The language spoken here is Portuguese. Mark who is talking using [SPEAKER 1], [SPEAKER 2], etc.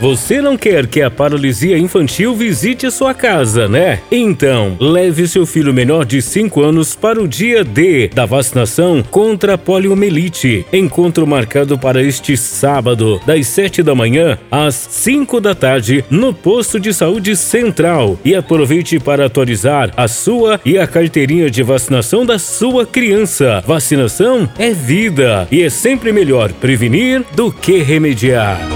[SPEAKER 1] Você não quer que a paralisia infantil visite sua casa, né? Então, leve seu filho menor de 5 anos para o dia D da vacinação contra a poliomielite. Encontro marcado para este sábado, das 7 da manhã às 5 da tarde, no posto de saúde central. E aproveite para atualizar a sua e a carteirinha de vacinação da sua criança. Vacinação é vida e é sempre melhor prevenir do que remediar.